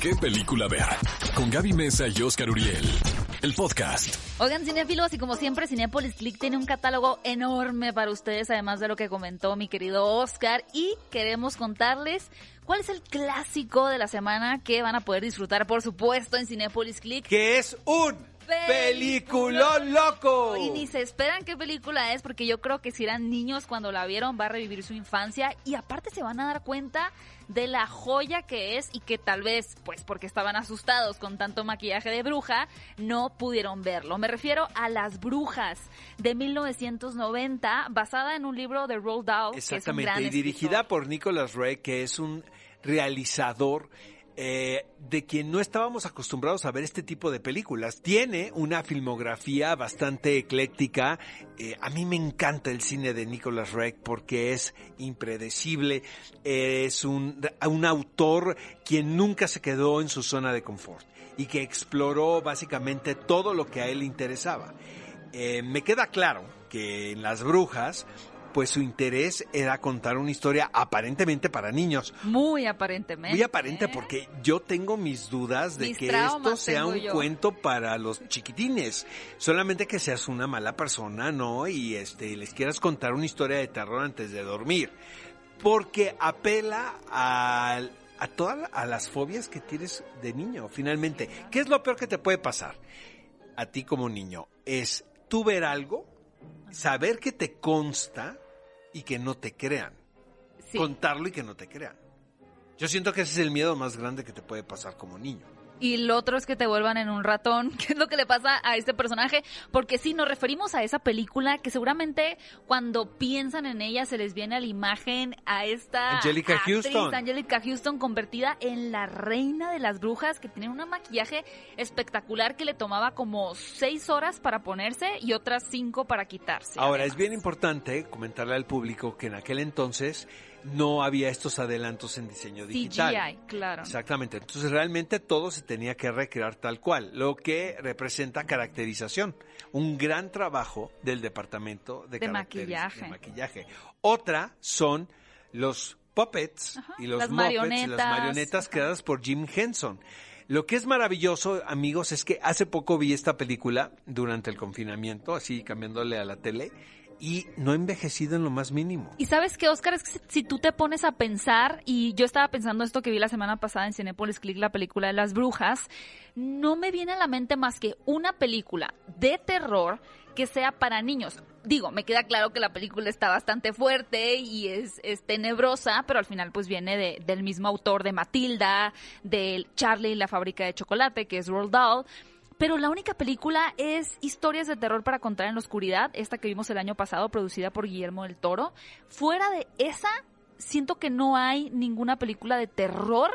qué película ver. Con Gaby Mesa y Oscar Uriel. El podcast. Oigan, cinéfilos, y como siempre, Cinepolis Click tiene un catálogo enorme para ustedes, además de lo que comentó mi querido Oscar. Y queremos contarles cuál es el clásico de la semana que van a poder disfrutar, por supuesto, en Cinepolis Click. Que es un peliculón loco. Y ni se esperan qué película es, porque yo creo que si eran niños cuando la vieron, va a revivir su infancia. Y aparte se van a dar cuenta de la joya que es y que tal vez, pues porque estaban asustados con tanto maquillaje de bruja, no pudieron verlo. Me refiero a Las Brujas de 1990, basada en un libro de Roald Dahl. Exactamente, que es un gran y dirigida escritor. por Nicholas Ray, que es un realizador eh, de quien no estábamos acostumbrados a ver este tipo de películas. Tiene una filmografía bastante ecléctica. Eh, a mí me encanta el cine de Nicholas Ray porque es impredecible. Es un, un autor quien nunca se quedó en su zona de confort y que exploró básicamente todo lo que a él le interesaba. Eh, me queda claro que en Las Brujas pues su interés era contar una historia aparentemente para niños. Muy aparentemente. Muy aparente ¿eh? porque yo tengo mis dudas de Mis que esto sea un yo. cuento para los chiquitines. Solamente que seas una mala persona, ¿no? Y este les quieras contar una historia de terror antes de dormir. Porque apela al- a todas a las fobias que tienes de niño, finalmente. ¿Qué es lo peor que te puede pasar a ti como niño? Es tú ver algo, saber que te consta y que no te crean. Sí. Contarlo y que no te crean. Yo siento que ese es el miedo más grande que te puede pasar como niño. Y lo otro es que te vuelvan en un ratón, que es lo que le pasa a este personaje, porque sí, nos referimos a esa película que seguramente cuando piensan en ella se les viene a la imagen a esta Angelica actriz, Houston. Angelica Houston convertida en la reina de las brujas, que tiene un maquillaje espectacular que le tomaba como seis horas para ponerse y otras cinco para quitarse. Ahora, es bien importante comentarle al público que en aquel entonces no había estos adelantos en diseño digital. CGI, claro. Exactamente. Entonces realmente todo se tenía que recrear tal cual, lo que representa caracterización. Un gran trabajo del departamento de, De maquillaje. de maquillaje. Otra son los puppets Ajá, y los las Muppets y marionetas. las marionetas creadas por Jim Henson. Lo que es maravilloso, amigos, es que hace poco vi esta película durante el confinamiento, así cambiándole a la tele, y no envejecido en lo más mínimo. Y sabes que, Oscar, es que si, tú te pones a pensar, y yo estaba pensando esto que vi la semana pasada en Cinepolis Click, la película de las brujas, no me viene a la mente más que una película de terror que sea para niños. Digo, me queda claro que la película está bastante fuerte y es, es tenebrosa, pero al final pues viene de- del mismo autor de Matilda, de Charlie y la fábrica de chocolate, que es Roald Dahl. Pero la única película es Historias de terror para contar en la oscuridad, esta que vimos el año pasado, producida por Guillermo del Toro. Fuera de esa, siento que no hay ninguna película de terror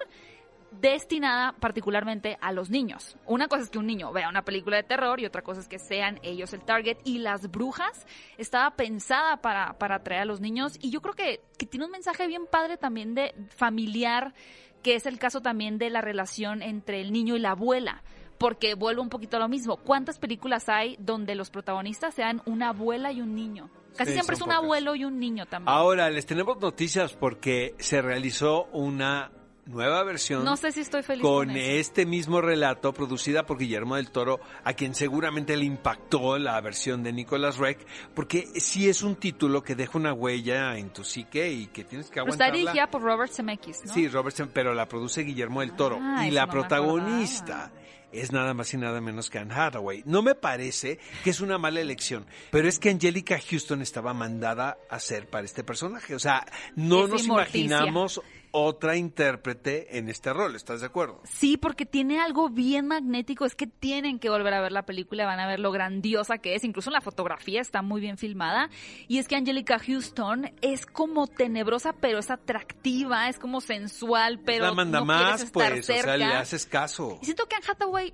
destinada particularmente a los niños. Una cosa es que un niño vea una película de terror y otra cosa es que sean ellos el target. Y Las Brujas estaba pensada para, para atraer a los niños y yo creo que, que tiene un mensaje bien padre también de familiar, que es el caso también de la relación entre el niño y la abuela. Porque vuelvo un poquito a lo mismo. ¿Cuántas películas hay donde los protagonistas sean una abuela y un niño? Casi Sí, siempre es un pocas. abuelo y un niño también. Ahora, les tenemos noticias porque se realizó una nueva versión no sé si estoy feliz con este mismo relato producida por Guillermo del Toro, a quien seguramente le impactó la versión de Nicolas Reck, porque sí es un título que deja una huella en tu psique y que tienes que está aguantarla. dirigida por Robert Zemeckis, ¿no? Sí, Robertson, pero la produce Guillermo del Toro. Ah, y la no protagonista es nada más y nada menos que Anne Hathaway. No me parece que es una mala elección, pero es que Angelica Houston estaba mandada a ser para este personaje. O sea, no Es nos imaginamos otra intérprete en este rol, ¿estás de acuerdo? Sí, porque tiene algo bien magnético. Es que tienen que volver a ver la película, van a ver lo grandiosa que es. Incluso la fotografía está muy bien filmada. Y es que Angelica Houston es como tenebrosa, pero es atractiva, es como sensual, pero la manda no más, pues, cerca. o sea, le haces caso. Y siento que Anne Hathaway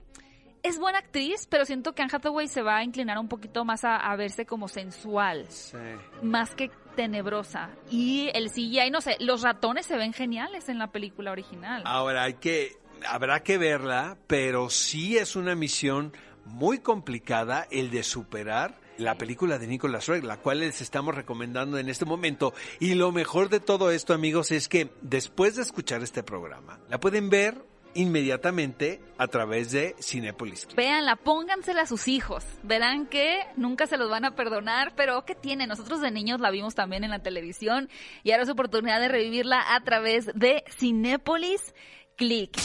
es buena actriz, pero siento que Anne Hathaway se va a inclinar un poquito más a, a verse como sensual, Sí. más que tenebrosa. Y el CGI, no sé, los ratones se ven geniales en la película original. Ahora hay que, habrá que verla, pero sí es una misión muy complicada el de superar la película de Nicolas Roeg, la cual les estamos recomendando en este momento. Y lo mejor de todo esto, amigos, es que después de escuchar este programa, la pueden ver inmediatamente a través de Cinépolis. Véanla, póngansela a sus hijos. Verán que nunca se los van a perdonar, pero ¿qué tiene? Nosotros de niños la vimos también en la televisión y ahora es oportunidad de revivirla a través de Cinépolis Click.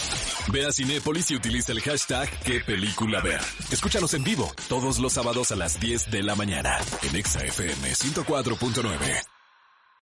Ve a Cinépolis y utiliza el hashtag qué película ver. Escúchanos en vivo todos los sábados a las 10 de la mañana en ExaFM 104.9.